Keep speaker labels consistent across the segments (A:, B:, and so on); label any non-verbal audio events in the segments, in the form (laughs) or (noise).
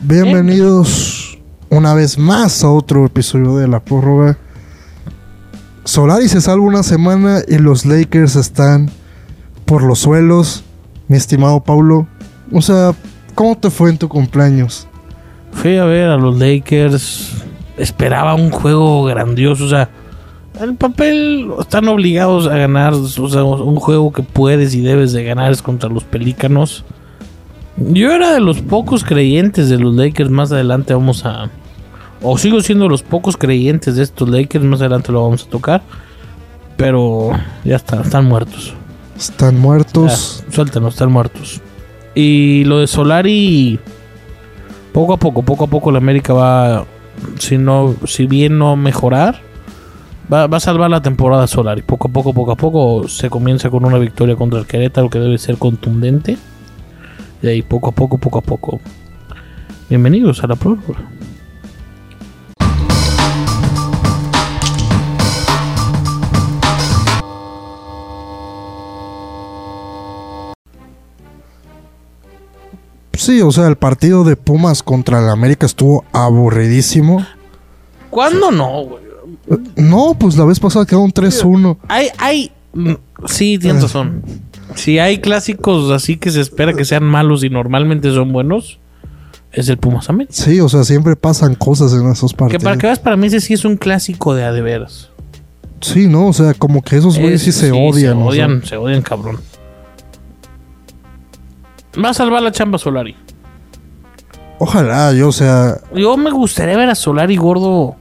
A: Bienvenidos una vez más a otro episodio de La Prórroga. Solari se salva una semana y los Lakers están por los suelos. Mi estimado Paulo, o sea, ¿cómo te fue en tu cumpleaños?
B: Fui a ver a los Lakers. Esperaba un juego grandioso. O sea, el papel están obligados a ganar. O sea, un juego que puedes y debes de ganar es contra los Pelícanos. Yo era de los pocos creyentes de los Lakers. Más adelante vamos a. O sigo siendo los pocos creyentes de estos Lakers. Más adelante lo vamos a tocar. Pero ya están, están muertos.
A: Están muertos.
B: Ya, suéltanos, están muertos. Y lo de Solari. Poco a poco, poco a poco la América va. Si no, si bien no mejorar. Va, va a salvar la temporada Solari. Poco a poco, poco a poco. Se comienza con una victoria contra el Querétaro que debe ser contundente. Y ahí poco a poco, poco a poco. Bienvenidos a la prórroga.
A: Sí, o sea, el partido de Pumas contra el América estuvo aburridísimo.
B: ¿Cuándo no, güey?
A: No, pues la vez pasada quedó un 3-1.
B: Hay, hay. mm, Sí, tienes razón. Si hay clásicos así que se espera que sean malos y normalmente son buenos, es el Pumas América.
A: Sí, o sea, siempre pasan cosas en esos
B: Que
A: partidos.
B: para que veas, para mí ese sí es un clásico de a de veras.
A: Sí, ¿no? O sea, como que esos güeyes sí se odian.
B: Se
A: o sea.
B: odian, se odian, cabrón. Va a salvar la chamba Solari.
A: Ojalá, yo, o sea,
B: Yo me gustaría ver a Solari gordo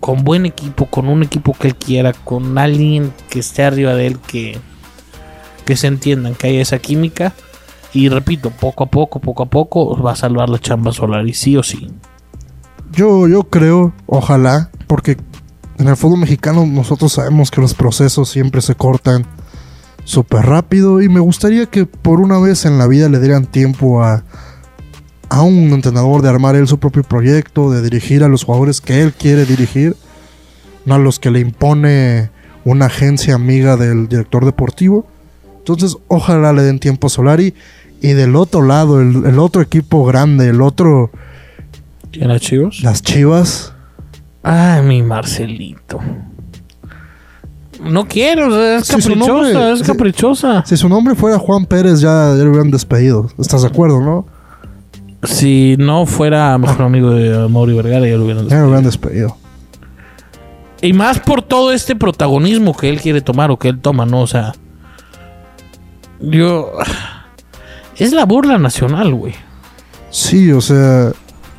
B: con buen equipo, con un equipo que él quiera, con alguien que esté arriba de él, que, que se entiendan, que haya esa química. Y repito, poco a poco, poco a poco va a salvar la chamba Solari, sí o sí.
A: yo, yo creo, ojalá, porque en el fútbol mexicano nosotros sabemos que los procesos siempre se cortan súper rápido y me gustaría que por una vez en la vida le dieran tiempo a, a un entrenador de armar él su propio proyecto, de dirigir a los jugadores que él quiere dirigir, no a los que le impone una agencia amiga del director deportivo. Entonces, ojalá le den tiempo a Solari. Y del otro lado, el, el otro equipo grande, el otro,
B: ¿Quién era Chivos?
A: las Chivas.
B: Ay, mi Marcelito. No quiero, o sea, es caprichosa,
A: nombre-
B: es caprichosa.
A: Si su nombre fuera Juan Pérez, ya, ya lo hubieran despedido. ¿Estás de acuerdo, no?
B: Si no fuera mejor amigo de Mauri Vergara, ya lo hubieran
A: Ya lo hubieran despedido.
B: Y más por todo este protagonismo que él quiere tomar o que él toma, ¿no? O sea. Yo. Es la burla nacional, güey.
A: Sí, o sea.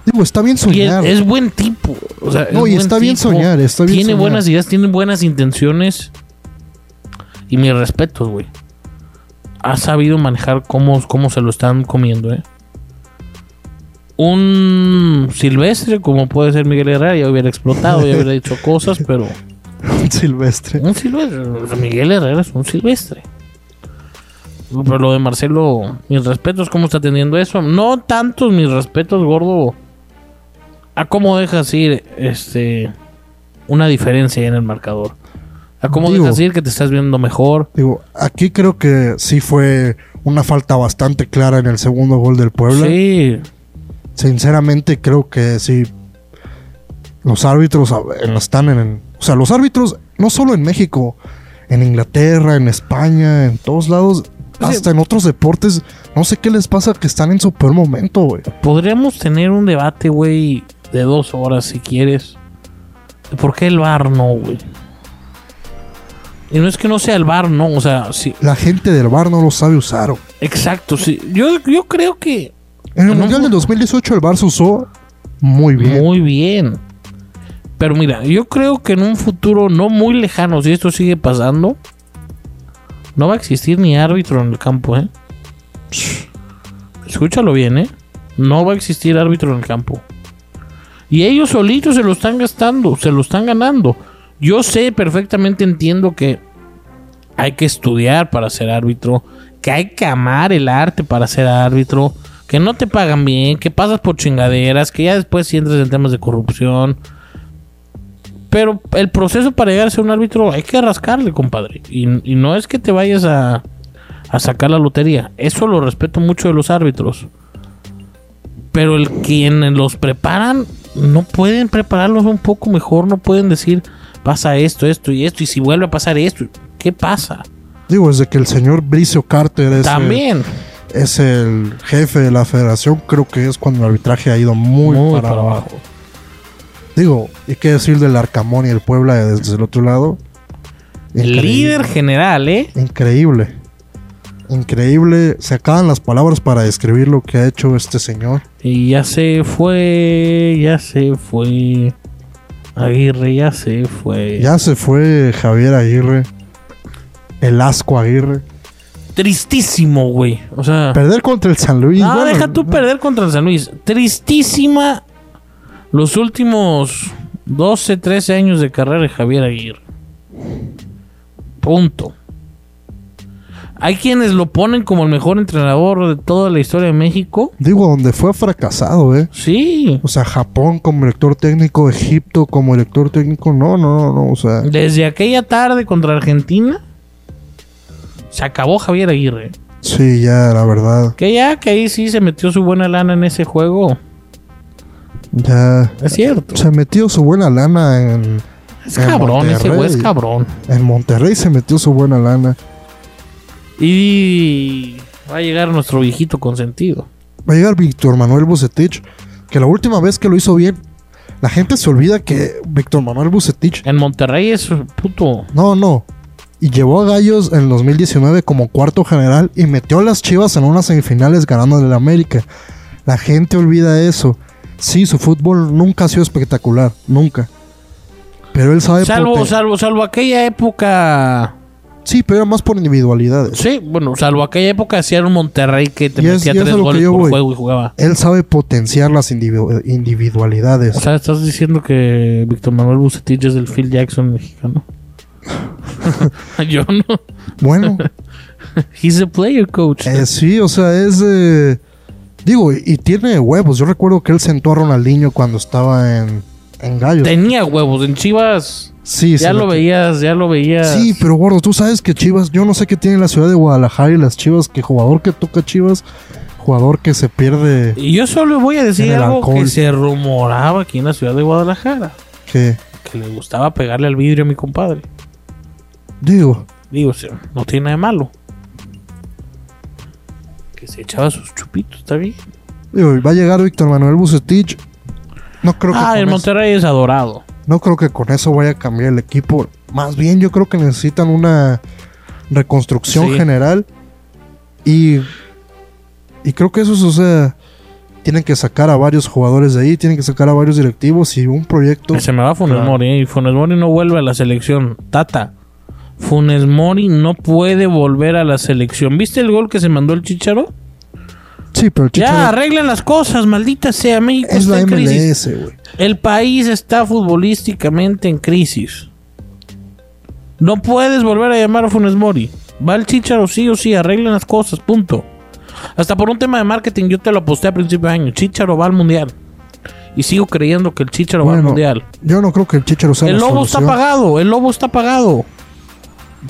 A: Digo, está bien
B: es,
A: soñar.
B: es buen tipo. O sea, es
A: No, y está bien
B: tipo,
A: soñar, está bien
B: Tiene
A: soñar.
B: buenas ideas, tiene buenas intenciones. Y mis respetos, güey. Ha sabido manejar cómo, cómo se lo están comiendo, ¿eh? Un silvestre, como puede ser Miguel Herrera, ya hubiera explotado, ya hubiera dicho cosas, pero. (laughs)
A: Silvestre.
B: Un silvestre. O sea, Miguel Herrera es un silvestre. Pero lo de Marcelo, mis respetos, ¿cómo está atendiendo eso? No tantos mis respetos, gordo. A cómo dejas ir este una diferencia en el marcador. A cómo
A: Digo-
B: dejas ir que te estás viendo mejor.
A: Digo, aquí creo que sí fue una falta bastante clara en el segundo gol del Puebla.
B: Sí,
A: Sinceramente, creo que sí. Los árbitros en- están en. O sea, los árbitros, no solo en México, en Inglaterra, en España, en todos lados, Hasta en otros deportes, no sé qué les pasa que están en su peor momento, güey.
B: podríamos tener un debate, güey, de dos horas si quieres. Por qué el bar no, güey. Y no es que no sea el bar, no, o sea, sí,
A: La gente del bar no lo sabe usar. güey.
B: exacto, sí. Yo, yo creo que
A: En el
B: En un
A: Mundial del
B: fu-
A: 2018 el bar se usó muy bien.
B: Muy bien. Pero mira, yo creo que en un futuro no muy lejano, si esto sigue pasando, no va a existir ni árbitro en el campo, ¿eh? Escúchalo bien, ¿eh? No va a existir árbitro en el campo. Y ellos solitos se lo están gastando, se lo están ganando. Yo sé, perfectamente entiendo que hay que estudiar para ser árbitro, que hay que amar el arte para ser árbitro, que no te pagan bien, que pasas por chingaderas, que ya después si entras en temas de corrupción. Pero el proceso para llegar a ser un árbitro hay que rascarle, compadre. Y, y no es que te vayas a, a sacar la lotería. Eso lo respeto mucho de los árbitros. Pero el quien los preparan, no pueden prepararlos un poco mejor, no pueden decir, pasa esto, esto y esto, y si vuelve a pasar esto, ¿qué pasa?
A: Digo, desde que el señor Bricio Carter es,
B: También.
A: El, es el jefe de la federación, creo que es cuando el arbitraje ha ido muy,
B: Muy
A: para,
B: para
A: abajo.
B: abajo.
A: Digo, ¿y qué decir del Arcamón y el Puebla desde el otro lado?
B: El
A: Increíble.
B: líder general, ¿eh?
A: Increíble. Increíble. Se acaban las palabras para describir lo que ha hecho este señor.
B: Y ya se fue, ya se fue. Aguirre ya se fue.
A: Ya se fue Javier Aguirre. El asco Aguirre.
B: Tristísimo, güey. O sea,
A: Perder contra el San Luis.
B: no,
A: bueno,
B: deja tú perder contra el San Luis. Tristísima los últimos 12, 13 años de carrera de Javier Aguirre. Punto. Hay quienes lo ponen como el mejor entrenador de toda la historia de México.
A: Digo, donde fue fracasado, ¿eh?
B: Sí.
A: O sea, Japón como director técnico, Egipto como director técnico. No, no, no, no. O sea,
B: Desde aquella tarde contra Argentina, se acabó Javier Aguirre.
A: sí, ya, la verdad.
B: Que ya, que ahí sí se metió su buena lana en ese juego.
A: Ya.
B: Es cierto.
A: Se metió su buena lana en.
B: Es
A: en
B: cabrón, ese güey es
A: Monterrey.
B: cabrón.
A: En Monterrey se metió su buena lana.
B: Y va a llegar nuestro viejito consentido.
A: Va a llegar Víctor Manuel Bucetich. Que la última vez que lo hizo bien, la gente se olvida que Víctor Manuel Bucetich.
B: En Monterrey es puto.
A: No, no. Y llevó a Gallos en el 2019 como cuarto general y metió a las Chivas en unas semifinales ganando el América. La gente olvida eso. Sí, su fútbol nunca ha sido espectacular, nunca. Pero él sabe
B: Salvo, salvo, salvo aquella época.
A: Sí, pero era más por individualidades.
B: Sí, bueno, salvo aquella época hacía un Monterrey que te
A: Y
B: metía
A: es
B: tres goles por
A: voy.
B: juego y jugaba.
A: Él sabe potenciar las individu- individualidades.
B: O sea, estás diciendo que Víctor Manuel Bucetich es el Phil Jackson mexicano. (laughs) Yo no.
A: bueno, (laughs)
B: He's a player coach.
A: eh, sí, o sea, es... eh, digo, y, tiene huevos. Yo recuerdo que él sentó a Ronaldinho cuando estaba en, en Gallos.
B: Tenía huevos en Chivas.
A: Sí,
B: ya lo veías, ya lo veías.
A: Sí, pero gordo, tú sabes que Chivas, yo no sé qué tiene la ciudad de Guadalajara y las Chivas, que jugador que toca Chivas, jugador que se pierde,
B: Y yo solo voy a decir algo
A: alcohol.
B: que se rumoraba aquí en la ciudad de Guadalajara.
A: que
B: Que le gustaba pegarle al vidrio a mi compadre.
A: digo,
B: Digo, no tiene nada de malo. Se echaba sus chupitos, está bien.
A: digo, va a llegar Víctor Manuel Bucetich. No creo que
B: Ah, el
A: eso-
B: Monterrey es adorado.
A: no creo que con eso vaya a cambiar el equipo. Más bien yo creo que necesitan una reconstrucción
B: Sí.
A: general y y creo que eso es, o sea, tienen que sacar a varios jugadores de ahí, tienen que sacar a varios directivos y un proyecto
B: Se me va Funes
A: Claro.
B: Mori, ¿eh? y Funes Mori no vuelve a la selección. Tata. Funes Mori no puede volver a la selección. ¿Viste el gol que se mandó el Chicharo?
A: Sí, pero el
B: Ya, arreglen las cosas, maldita sea. México
A: es
B: está
A: la. MLS, güey.
B: El país está futbolísticamente en crisis. No puedes volver a llamar a Funes Mori. Va el Chicharo sí o sí, arreglen las cosas, punto. Hasta por un tema de marketing yo te lo aposté a principio de año. Chicharo va al mundial. Y sigo creyendo que el Chicharo va al mundial.
A: Yo no creo que el Chicharo sea
B: El
A: la
B: lobo está pagado, el lobo está pagado.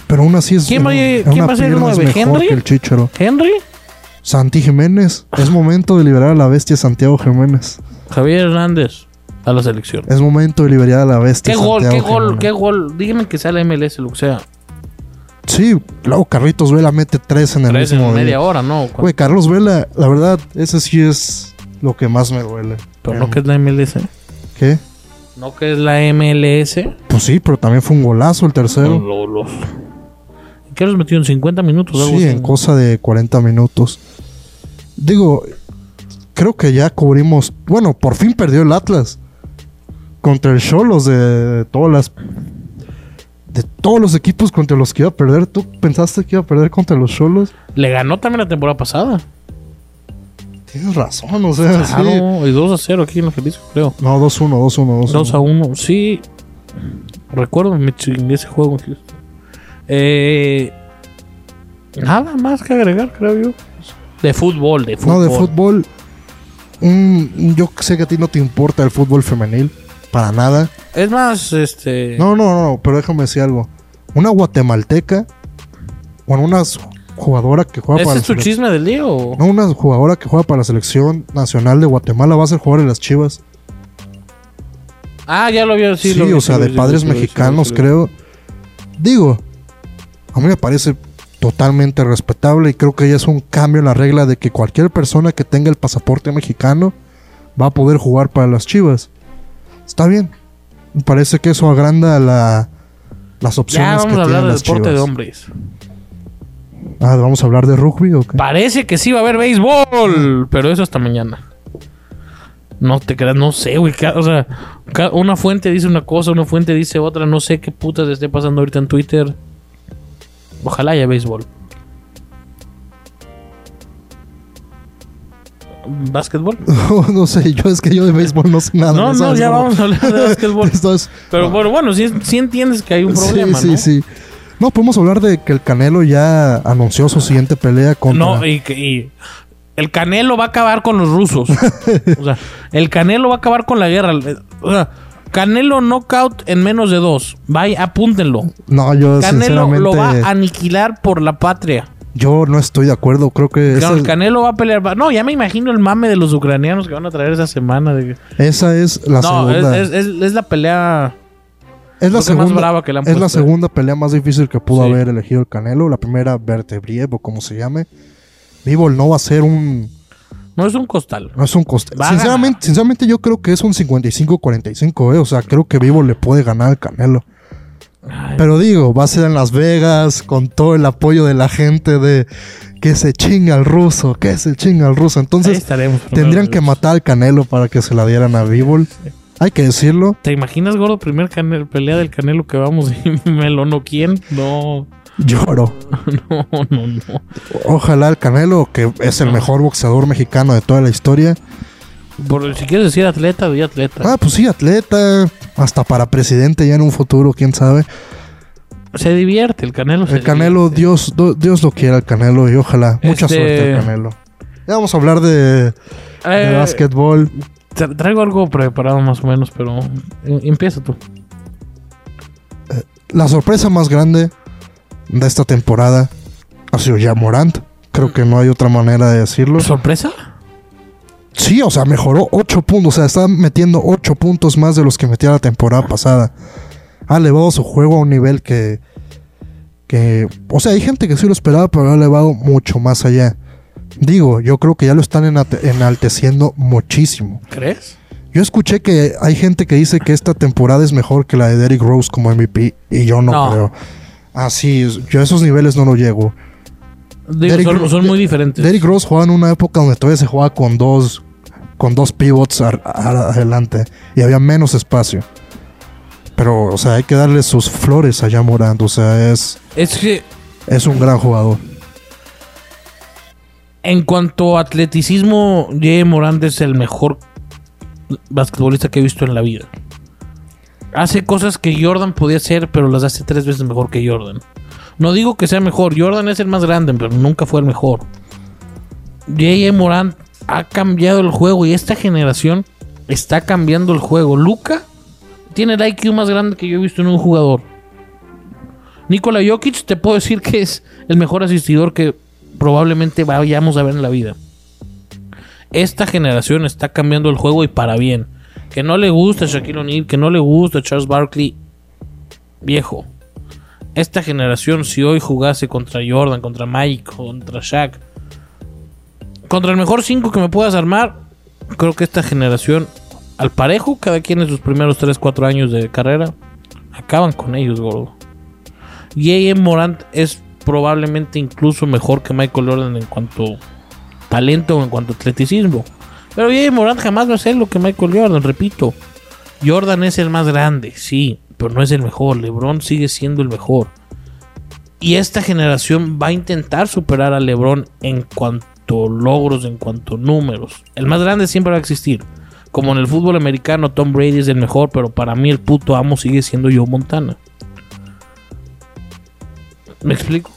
A: Pero aún así es
B: ¿Quién va a- ser el
A: pierna es
B: nueve?
A: mejor
B: ¿Henry? Henry,
A: Santi Jiménez. Es momento de liberar a la bestia Santiago Jiménez.
B: Javier Hernández a la selección.
A: Es momento de liberar a la bestia
B: ¿Qué gol, qué gol, qué gol? Díganme que sea la MLS, lo que sea.
A: Sí, luego Carlitos Vela mete tres en el
B: Tres
A: mismo
B: en
A: día.
B: media hora, ¿no?
A: Güey, Carlos Vela, la verdad, ese sí es lo que más me duele.
B: Pero no que es la MLS.
A: ¿Qué?
B: No que es la MLS.
A: Pues sí, pero también fue un golazo el tercero.
B: Lo- los- ¿En ¿Qué los metió en 50 minutos? algo
A: Sí,
B: así,
A: en cosa de 40 minutos. Digo, creo que ya cubrimos. Bueno, por fin perdió el Atlas. Contra el Cholos de todas las. De todos los equipos contra los que iba a perder. ¿Tú pensaste que iba a perder contra los Cholos?
B: Le ganó también la temporada pasada.
A: Tienes razón, o sea, sí.
B: Claro, y 2 a 0 aquí en el Jalisco, creo.
A: No, 2-1, 2-1, 2-1.
B: 2 a 1, sí. Recuerdo me chingué ese juego. Eh, nada más que agregar, creo yo. De fútbol, de fútbol.
A: No, de fútbol. mm, yo sé que a ti no te importa el fútbol femenil. Para nada.
B: Es más, este.
A: No, no, no, pero déjame decir algo. Una guatemalteca. Bueno, unas jugadora que juega
B: ¿Ese
A: para
B: es tu chisme del día o...?
A: No, una jugadora que juega para la selección nacional de Guatemala va a ser jugador en las Chivas.
B: Ah, ya lo había... Sí,
A: Sí,
B: lo vi,
A: o sea, de
B: vi,
A: padres mexicanos, creo. Digo, a mí me parece totalmente respetable y creo que ya es un cambio en la regla de que cualquier persona que tenga el pasaporte mexicano va a poder jugar para las Chivas. Está bien. Me parece que eso agranda la, las
B: Ya
A: opciones
B: vamos
A: que
B: a hablar de deporte de hombres.
A: Ah, ¿vamos a hablar de rugby o qué?
B: Parece que sí va a haber béisbol, pero eso hasta mañana. No te creas, no sé, güey. O sea, una fuente dice una cosa, una fuente dice otra. No sé qué putas esté pasando ahorita en Twitter. Ojalá haya béisbol. ¿Básquetbol? (laughs)
A: no sé, yo es que yo de béisbol no sé nada.
B: No, no,
A: ¿sabes?
B: ya vamos a hablar de básquetbol. (laughs)
A: Esto es-
B: Pero bueno, bueno, sí, sí entiendes que hay un problema,
A: sí,
B: ¿no?
A: sí, sí. No, podemos hablar de que el Canelo ya anunció su siguiente pelea contra...
B: No, y, que- y el Canelo va a acabar con los rusos. (laughs) o sea, el Canelo va a acabar con la guerra. O sea, Canelo knockout en menos de dos. Vaya, apúntenlo.
A: No, yo
B: Canelo
A: sinceramente...
B: lo va a aniquilar por la patria.
A: Yo no estoy de acuerdo, creo que
B: Claro, el Canelo va a pelear. No, ya me imagino el mame de los ucranianos que van a traer esa semana. de
A: esa es la
B: No,
A: segunda.
B: es- es- es la pelea.
A: Es la
B: que más
A: segunda,
B: brava que le han
A: es la
B: puesto.
A: segunda pelea más difícil que pudo
B: Sí.
A: haber elegido el Canelo. La primera, Vertebriev o como se llame. Vivo no va a ser un...
B: No es un costal.
A: No es un
B: a
A: Sinceramente, sinceramente yo creo que es un 55-45, eh. O sea, creo que Vivo le puede ganar al Canelo.
B: Ay,
A: Pero digo, va a ser en Las Vegas con todo el apoyo de la gente de que se chinga al ruso, que se chinga al ruso. Entonces tendrían que matar al Canelo para que se la dieran a Bivol. Hay que decirlo.
B: ¿Te imaginas, gordo, primer pelea del Canelo que vamos y (laughs) me lo no quién? No,
A: Lloro. (laughs)
B: no, no, no.
A: Ojalá el Canelo, que es el mejor boxeador mexicano de toda la historia.
B: Por, si quieres decir atleta, di atleta.
A: Ah, pues sí, atleta. Hasta para presidente ya en un futuro, quién sabe.
B: Se divierte, el Canelo
A: El Canelo,
B: divierte.
A: Dios, Dios lo quiera el Canelo y ojalá. Mucha
B: Este-
A: suerte al Canelo. Ya vamos a hablar de, de
B: Eh,
A: básquetbol.
B: tra- traigo algo preparado más o menos, pero eh, empieza tú.
A: La sorpresa más grande de esta temporada ha sido ya Morant. Creo que no hay otra manera de decirlo.
B: ¿Sorpresa?
A: Sí, o sea, mejoró 8 puntos. O sea, está metiendo 8 puntos más de los que metía la temporada pasada. Ha elevado su juego a un nivel que. que o sea, hay gente que sí lo esperaba, pero lo ha elevado mucho más allá. Digo, yo creo que ya lo están enalteciendo muchísimo.
B: ¿Crees?
A: Yo escuché que hay gente que dice que esta temporada es mejor que la de Derrick Rose como MVP y yo no,
B: No.
A: creo. Así, yo a esos niveles no lo llego.
B: Digo,
A: Derrick
B: son, muy diferentes.
A: Derrick Rose jugaba en una época donde todavía se jugaba con dos con dos pivots adelante y había menos espacio. Pero, o sea, hay que darle sus flores a Morant. O sea, es,
B: Es que
A: es un gran jugador.
B: en cuanto a atleticismo, J. Morant es el mejor basquetbolista que he visto en la vida. Hace cosas que Jordan podía hacer, pero las hace tres veces mejor que Jordan. No digo que sea mejor, Jordan es el más grande, pero nunca fue el mejor. J.J. Morant ha cambiado el juego y esta generación está cambiando el juego. Luca tiene el IQ más grande que yo he visto en un jugador. Nikola Jokic te puedo decir que es el mejor asistidor que probablemente vayamos a ver en la vida. Esta generación está cambiando el juego y para bien. Que no le gusta Shaquille O'Neal, que no le gusta Charles Barkley, viejo. Esta generación, si hoy jugase contra Jordan, contra Mike, contra Shaq, contra el mejor 5 que me puedas armar, creo que esta generación, al parejo, cada quien en sus primeros 3-4 años de carrera, acaban con ellos, gordo. Y. Morant es probablemente incluso mejor que Michael Jordan en cuanto talento o en cuanto atleticismo. Pero A.M. Morant jamás va a ser lo que Michael Jordan, repito. Jordan es el más grande, sí, pero no es el mejor. LeBron sigue siendo el mejor. Y esta generación va a intentar superar a LeBron en cuanto logros, en cuanto números. El más grande siempre va a existir. Como en el fútbol americano, Tom Brady es el mejor, pero para mí el puto amo sigue siendo Joe Montana. ¿Me explico?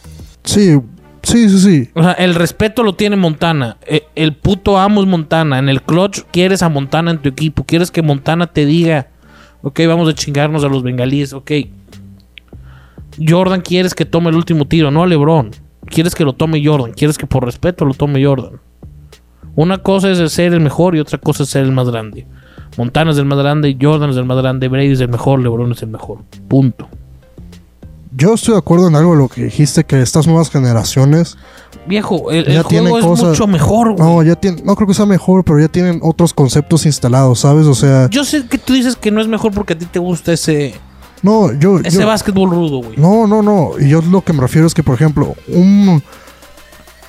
A: Sí, sí, sí, sí.
B: O sea, el respeto lo tiene Montana. E- El puto amo es Montana. En el clutch quieres a Montana en tu equipo. Quieres que Montana te diga, ok, vamos a chingarnos a los bengalíes, ok. Jordan quieres que tome el último tiro, no a LeBron. quieres que lo tome Jordan, quieres que por respeto lo tome Jordan. Una cosa es ser el mejor y otra cosa es ser el más grande. Montana es el más grande, Jordan es el más grande, Brady es el mejor, LeBron es el mejor. Punto.
A: Yo estoy de acuerdo en algo de lo que dijiste, que estas nuevas generaciones
B: Viejo, el,
A: Ya
B: el juego
A: tienen
B: es
A: cosas-
B: mucho mejor, güey.
A: No, ya tienen, no creo que sea mejor, pero ya tienen otros conceptos instalados, ¿sabes? O sea,
B: Yo sé que tú dices que no es mejor porque a ti te gusta ese,
A: no, yo,
B: ese
A: yo-
B: básquetbol rudo, güey.
A: no, no, no. Y yo lo que me refiero es que, por ejemplo, un,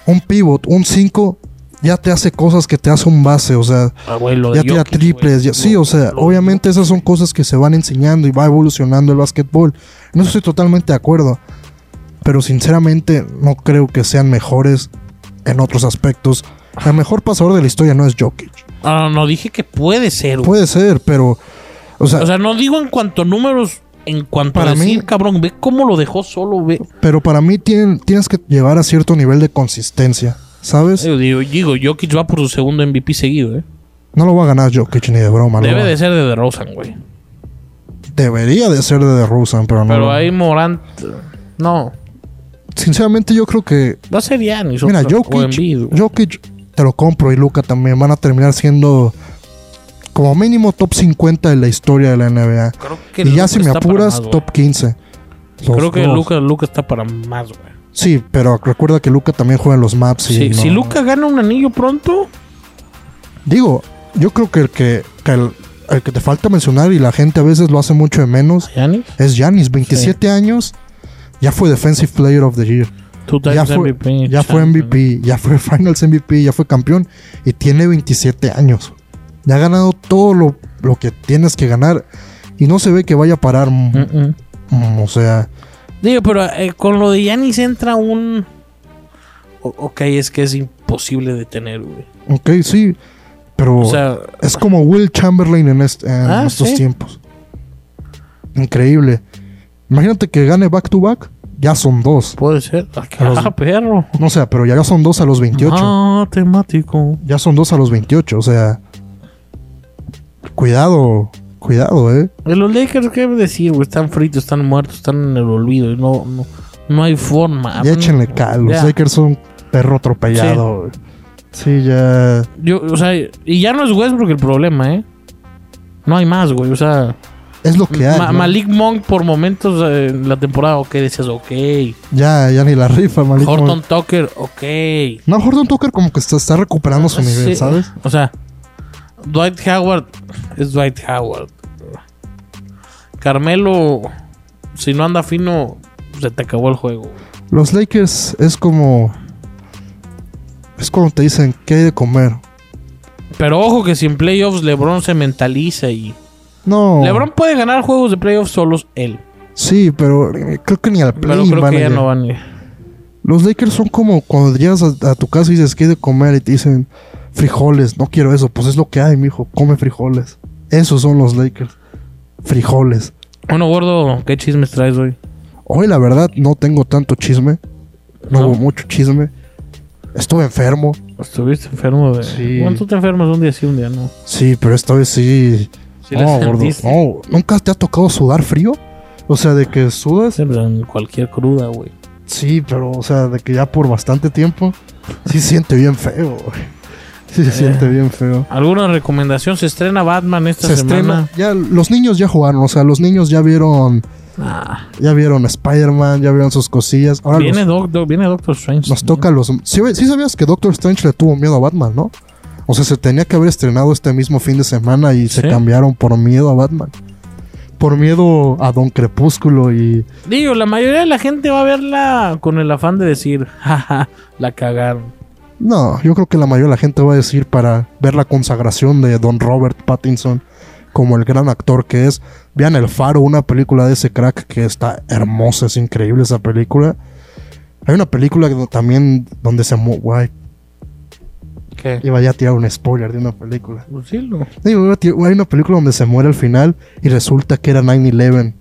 A: un pivot, un 5, ya te hace cosas que te hace un base, o sea,
B: Ah,
A: ya tira
B: Jokic,
A: triples, ya- sí, o sea, obviamente esas son cosas que se van enseñando y va evolucionando el básquetbol. En eso estoy totalmente de acuerdo. Pero sinceramente no creo que sean mejores en otros aspectos. El mejor pasador de la historia no es Jokic.
B: Ah, no, no, dije que puede ser, güey.
A: Puede ser, pero o sea,
B: O sea, no digo en cuanto a números, en cuanto
A: Para
B: a decir,
A: mí-
B: cabrón, ve cómo lo dejó solo, ve.
A: pero para mí tienen- tienes que llevar a cierto nivel de consistencia, ¿sabes?
B: Yo digo, digo, Jokic va por su segundo MVP seguido, eh.
A: No lo va a ganar Jokic ni de broma.
B: Debe de ser de DeRozan, güey.
A: Debería de ser de DeRozan, pero no.
B: Pero ahí Morant, no.
A: Sinceramente yo creo que
B: Va a ser Giannis
A: Mira, Jokic. Jokic te lo compro y Luca también van a terminar siendo como mínimo top 50 de la historia de la NBA.
B: Creo que
A: Y ya
B: Luka
A: si me apuras,
B: más,
A: top 15. Los
B: Creo que. Luca, Luca está para más, güey.
A: Sí, pero recuerda que Luca también juega en los maps. y
B: Si,
A: no-
B: si Luca gana un anillo pronto,
A: Digo, yo creo que el que, que el, el que te falta mencionar y la gente a veces lo hace mucho de menos
B: Giannis,
A: es Giannis, 27 años. Ya fue Defensive Player of the Year. Ya fue,
B: MVP.
A: ya fue. MVP, ya fue (laughs) Finals MVP, ya fue campeón y tiene 27 años. Ya ha ganado todo lo, lo que tienes que ganar y no se ve que vaya a parar. mm, mm, O sea,
B: Digo, pero eh, con lo de Giannis entra un... O- ok, es que es imposible detener, güey.
A: ok, sí, pero
B: O sea,
A: es como Will Chamberlain en, est- en
B: Ah,
A: estos
B: sí.
A: tiempos. Increíble. Imagínate que gane back to back, ya son dos.
B: puede ser.
A: A los-
B: Ah, perro.
A: No sé, pero ya son dos a los 28.
B: Ah, temático.
A: Ya son dos a los 28, o sea. Cuidado, cuidado, eh.
B: Los Lakers, ¿qué decir, güey? Están fritos, están muertos, están en el olvido. y No, no, no hay forma.
A: Ya échenle cal. Los
B: Ya.
A: Lakers son perro atropellado. güey. Sí, ya.
B: Yo, o sea, y ya no es Westbrook el problema, ¿eh? No hay más, güey. O sea,
A: Es lo que hay.
B: Ma-
A: ¿no?
B: Malik Monk por momentos eh, en la temporada, ok, decías, ok.
A: Ya, ya ni la rifa, Malik.
B: Horton
A: Monk.
B: Tucker, ok.
A: No, Horton Tucker como que está, está recuperando su nivel,
B: Sí,
A: ¿sabes?
B: O sea, Dwight Howard es Dwight Howard. Carmelo, si no anda fino, se te acabó el juego.
A: Los Lakers es como. Es cuando te dicen que hay de comer.
B: Pero ojo que si en playoffs LeBron se mentaliza y...
A: No.
B: LeBron puede ganar juegos de playoffs solos él.
A: Sí, pero creo que ni al play
B: Pero creo
A: van
B: que ya no van.
A: Los Lakers son como cuando llegas a, a tu casa y dices que hay de comer y te dicen frijoles. No quiero eso. Pues es lo que hay, mijo. Come frijoles. Esos son los Lakers. Frijoles.
B: Bueno, gordo, ¿qué chismes traes hoy?
A: Hoy la verdad no tengo tanto chisme. No,
B: ¿No?
A: hubo mucho chisme. Estuve enfermo.
B: Estuviste enfermo de...
A: Sí.
B: Tú te enfermas un día sí, un día no.
A: Sí, pero esta vez sí.
B: Sí
A: no, gordo. No, ¿Nunca te ha tocado sudar frío? O sea, de que sudas.
B: En cualquier cruda, güey.
A: Sí, pero, o sea, de que ya por bastante tiempo. Sí siente bien feo, güey. Sí se
B: Eh.
A: siente bien feo.
B: ¿Alguna recomendación? Se estrena Batman esta
A: Se
B: semana.
A: estrena. Ya, los niños ya jugaron. O sea, los niños ya vieron.
B: Ah,
A: Ya vieron Spider-Man, ya vieron sus cosillas. Ahora
B: viene,
A: los-
B: Doc- Doc- viene Doctor Strange.
A: nos toca los. ¿Sí, sí sabías que Doctor Strange le tuvo miedo a Batman, ¿no? O sea, se tenía que haber estrenado este mismo fin de semana y se cambiaron por miedo a Batman. Por miedo a Don Crepúsculo y.
B: Digo, la mayoría de la gente va a verla con el afán de decir, jaja, la cagaron.
A: No, yo creo que la mayoría de la gente va a decir para ver la consagración de Don Robert Pattinson como el gran actor que es. Vean El Faro, una película de ese crack que está hermosa, es increíble esa película. Hay una película que también donde se guay,
B: ¿Qué?
A: iba ya a tirar un spoiler de una película.
B: Pues sí,
A: tirar- hay una película donde se muere al final y resulta que era 9-11.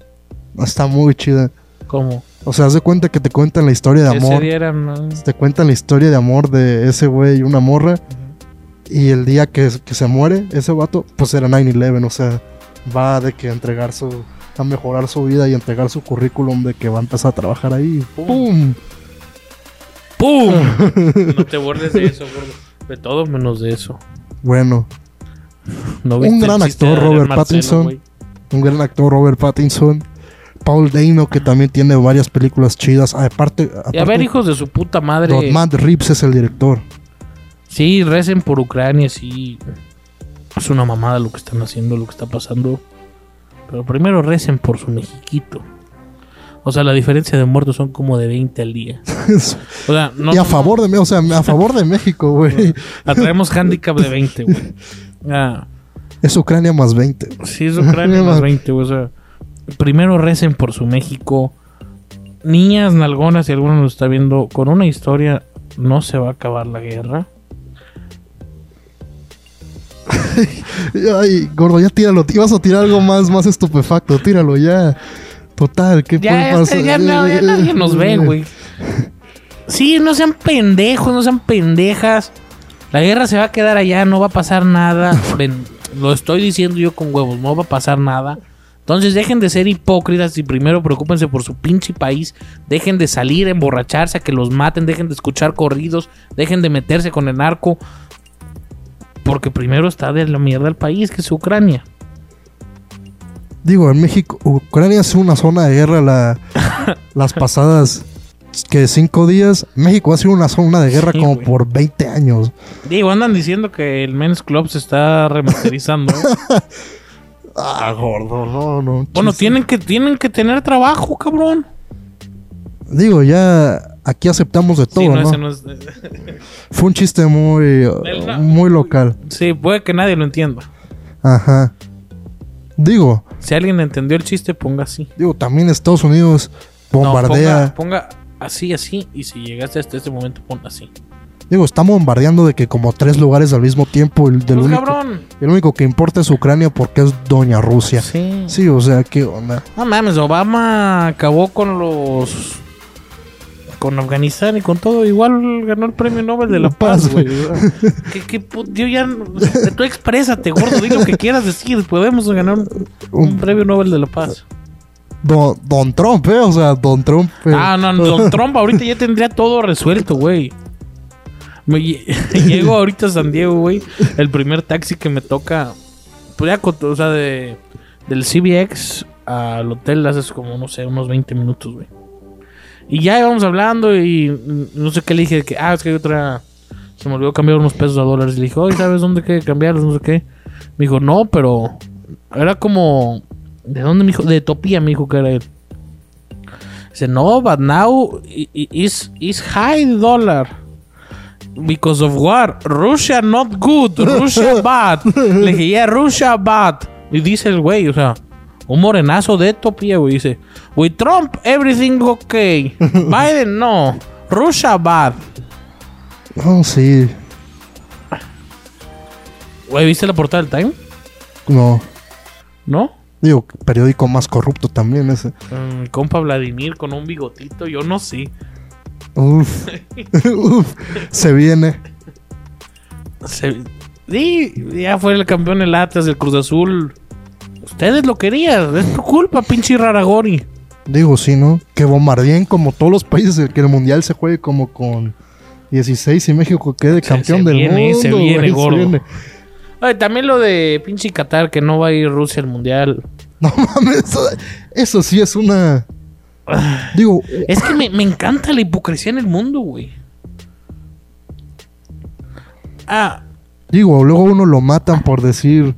A: Está muy chida.
B: ¿Cómo?
A: O sea, haz de cuenta que te cuentan la historia de amor.
B: día era, ¿no?
A: Te cuentan la historia de amor de ese güey y una morra. Y el día que, que se muere ese vato, pues era 9-11. O sea, va de que entregar su. a mejorar su vida y entregar su currículum de que va a empezar a trabajar ahí. ¡Pum!
B: ¡Pum! (laughs) no te burles de eso, gordo. De todo menos de eso.
A: Bueno,
B: ¿No
A: Un gran actor, Robert
B: Marcelo,
A: Pattinson. un gran actor, Robert Pattinson. Paul Dano, que también tiene varias películas chidas. Aparte,
B: Y a ver, hijos de su puta madre.
A: Don Matt Reeves es el director.
B: Sí, recen por Ucrania, sí. Es una mamada lo que están haciendo, lo que está pasando. Pero primero recen por su mexiquito. O sea, la diferencia de muertos son como de 20 al día. (laughs) O sea, no.
A: y a favor de o sea, a favor de México, güey.
B: Atraemos handicap de 20, güey. (laughs) Ah,
A: Es Ucrania más 20.
B: sí, es Ucrania (laughs) más 20, güey. O sea, primero recen por su México. Niñas nalgonas, si alguno nos está viendo, con una historia no se va a acabar la guerra.
A: Ay, gordo, ya tíralo. Ibas a tirar algo más, más estupefacto. Tíralo ya. Total, ¿qué
B: Ya,
A: puede pasar?
B: ya no- ya nadie nos ve, güey. Sí, no sean pendejos, no sean pendejas. La guerra se va a quedar allá, no va a pasar nada. (laughs) Ven, lo estoy diciendo yo con huevos, no va a pasar nada. Entonces dejen de ser hipócritas y primero preocúpense por su pinche país. Dejen de salir, emborracharse, a que los maten, dejen de escuchar corridos, dejen de meterse con el narco. Porque primero está de la mierda el país, que es Ucrania.
A: Digo, en México, Ucrania es una zona de guerra la, (laughs) las pasadas que cinco días. México ha sido una zona de guerra
B: Sí,
A: como por 20 años.
B: Digo, andan diciendo que el Men's Club se está remasterizando. (laughs)
A: Ah, gordo, no, no.
B: Bueno, tienen que, tienen que tener trabajo, cabrón.
A: Digo, ya aquí aceptamos de todo,
B: sí, no,
A: ¿no?
B: ese no es- (laughs)
A: Fue un chiste muy, muy local.
B: sí, puede que nadie lo entienda.
A: Ajá. Digo,
B: Si alguien entendió el chiste, ponga así.
A: digo, también Estados Unidos
B: No,
A: bombardea.
B: ponga, ponga así, así. Y si llegaste hasta este momento, pon así.
A: Digo, está bombardeando de que como tres lugares al mismo tiempo. El, del
B: Pues,
A: único,
B: cabrón.
A: el único que importa es Ucrania porque es Doña Rusia.
B: Sí.
A: Sí, o sea, ¿qué onda?
B: No mames, Obama acabó con los. Con Afganistán y con todo. Igual ganó el premio Nobel de la Paz, güey. ¿Qué, qué pu- yo ya. no- Tú exprésate, gordo. Di lo que quieras decir. Podemos ganar un, premio Nobel de la Paz.
A: Don, Don Trump, ¿eh? O sea, Don Trump. eh.
B: Ah, no, Don (laughs) Trump ahorita ya tendría todo resuelto, güey. Me (laughs) (laughs) llego ahorita a San Diego, güey. El primer taxi que me toca. Pues ya, o sea, de, del CBX al hotel haces como, no sé, unos 20 minutos, güey. Y ya íbamos hablando y no sé qué le dije. Que, ah, es que hay otra. Se me olvidó cambiar unos pesos a dólares. Y le dije, oye, ¿sabes dónde que cambiarlos? No sé qué. Me dijo, no, pero. Era como. ¿De dónde me dijo? De Etopía me dijo que era él. Dice, no, but now is is high dollar. Because of war. Russia not good. Russia (laughs) bad. Le dije, yeah, Russia bad. Y dice el güey, o sea, un morenazo de Etopía, güey. Dice, with Trump, everything okay. (laughs) Biden, no. Russia bad.
A: No, sí.
B: Güey, ¿viste la portada del Time?
A: No.
B: ¿No?
A: Digo, periódico más corrupto también ese.
B: Mm, compa Vladimir con un bigotito, yo no sé.
A: Uf. (laughs) Uf. Se viene.
B: Se- Sí, ya fue el campeón el Atlas del Cruz Azul. Ustedes lo querían, es tu culpa, pinche Raragori.
A: Digo, sí, ¿no? Que bombardeen como todos los países, el que el mundial se juegue como con 16 y México quede
B: Se-
A: campeón
B: se
A: del
B: viene,
A: mundo.
B: se viene,
A: güey,
B: gordo. Oye, también lo de pinche Qatar, que no va a ir Rusia al mundial.
A: No (laughs) mames, eso, eso sí es una. Digo,
B: Es que me, me encanta la hipocresía en el mundo, güey. Ah,
A: digo, luego uno lo matan por decir.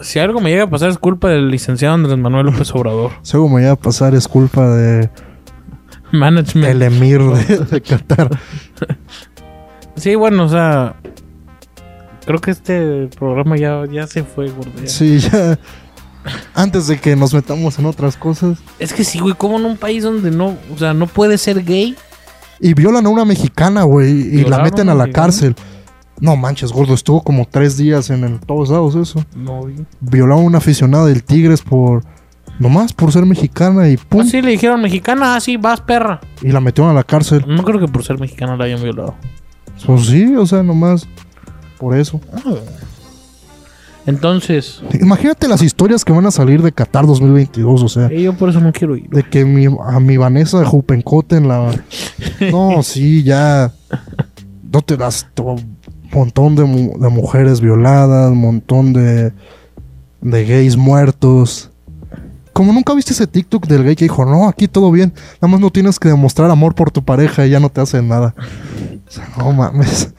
B: si algo me llega a pasar es culpa del licenciado Andrés Manuel López Obrador.
A: Si algo me iba a pasar es culpa de
B: Management.
A: el emir de, de Qatar. (laughs)
B: Sí, bueno, o sea. Creo que este programa ya, ya se fue, gordo.
A: Sí, ya. Antes de que nos metamos en otras cosas.
B: Es que sí, güey, como en un país donde no, o sea, no puede ser gay.
A: Y violan a una mexicana, güey. Y la
B: ¿Violaron
A: meten
B: a
A: la
B: mexicana?
A: cárcel. No manches, gordo. Estuvo como tres días en el- todos lados eso.
B: No, güey.
A: Violaron a una aficionada del Tigres por. Nomás por ser mexicana y pum.
B: Ah, sí, le dijeron mexicana, ah, sí, vas, perra.
A: Y la metieron a la cárcel.
B: No creo que por ser mexicana la hayan violado.
A: Pues sí, o sea, nomás. Por eso.
B: Entonces,
A: Imagínate las historias que van a salir de Qatar 2022, o sea,
B: yo por eso no quiero ir.
A: de que mi, a mi Vanessa Jupencote en la... (laughs) No, sí, ya... No te das un montón de, de mujeres violadas, un montón de, de gays muertos. Como nunca viste ese TikTok del gay que dijo, no, aquí todo bien, nada más no tienes que demostrar amor por tu pareja y ya no te hacen nada. O sea, no mames.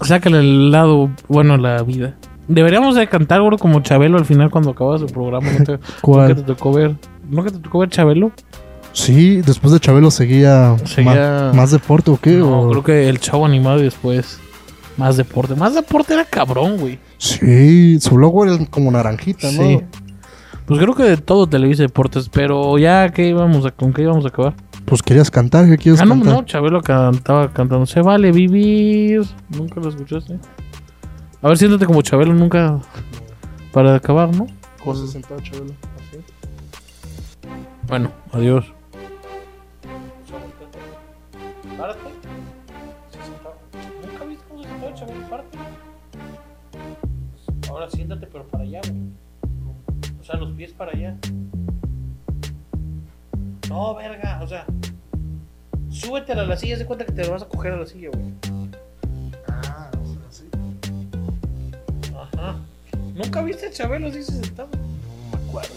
B: Sácale el lado bueno la vida. Deberíamos de cantar, güey, como Chabelo al final cuando acabas el programa. ¿No te, (laughs)
A: ¿Cuál?
B: ¿no que te tocó ver? ¿No que te tocó ver Chabelo?
A: Sí, después de Chabelo seguía, más deporte o qué.
B: No,
A: o-
B: creo que el chavo animado y después más deporte. Más deporte era cabrón, güey.
A: Sí, su logo era como naranjita, ¿no?
B: Sí. Pues creo que de todo Televisa Deportes, pero ya que íbamos a, con qué íbamos a acabar.
A: Pues querías cantar, ¿qué quieres
B: Ah, no,
A: cantar?
B: no, Chabelo cantaba cantando Se vale vivir. Nunca lo escuchaste. A ver, siéntate como Chabelo nunca para acabar, ¿no?
A: ¿Cómo se sentaba Chabelo?
B: Bueno, adiós. Párate. ¿Nunca viste cómo se sentaba Chabelo? Párate. Ahora siéntate, pero para allá, güey. O sea, los pies para allá. No, verga, o sea. Súbete a la silla, de cuenta que te lo vas a coger a la silla, güey.
A: Ah, o sea, sí.
B: Ajá. ¿Nunca viste a Chabelo así se sentaba?
A: No me acuerdo.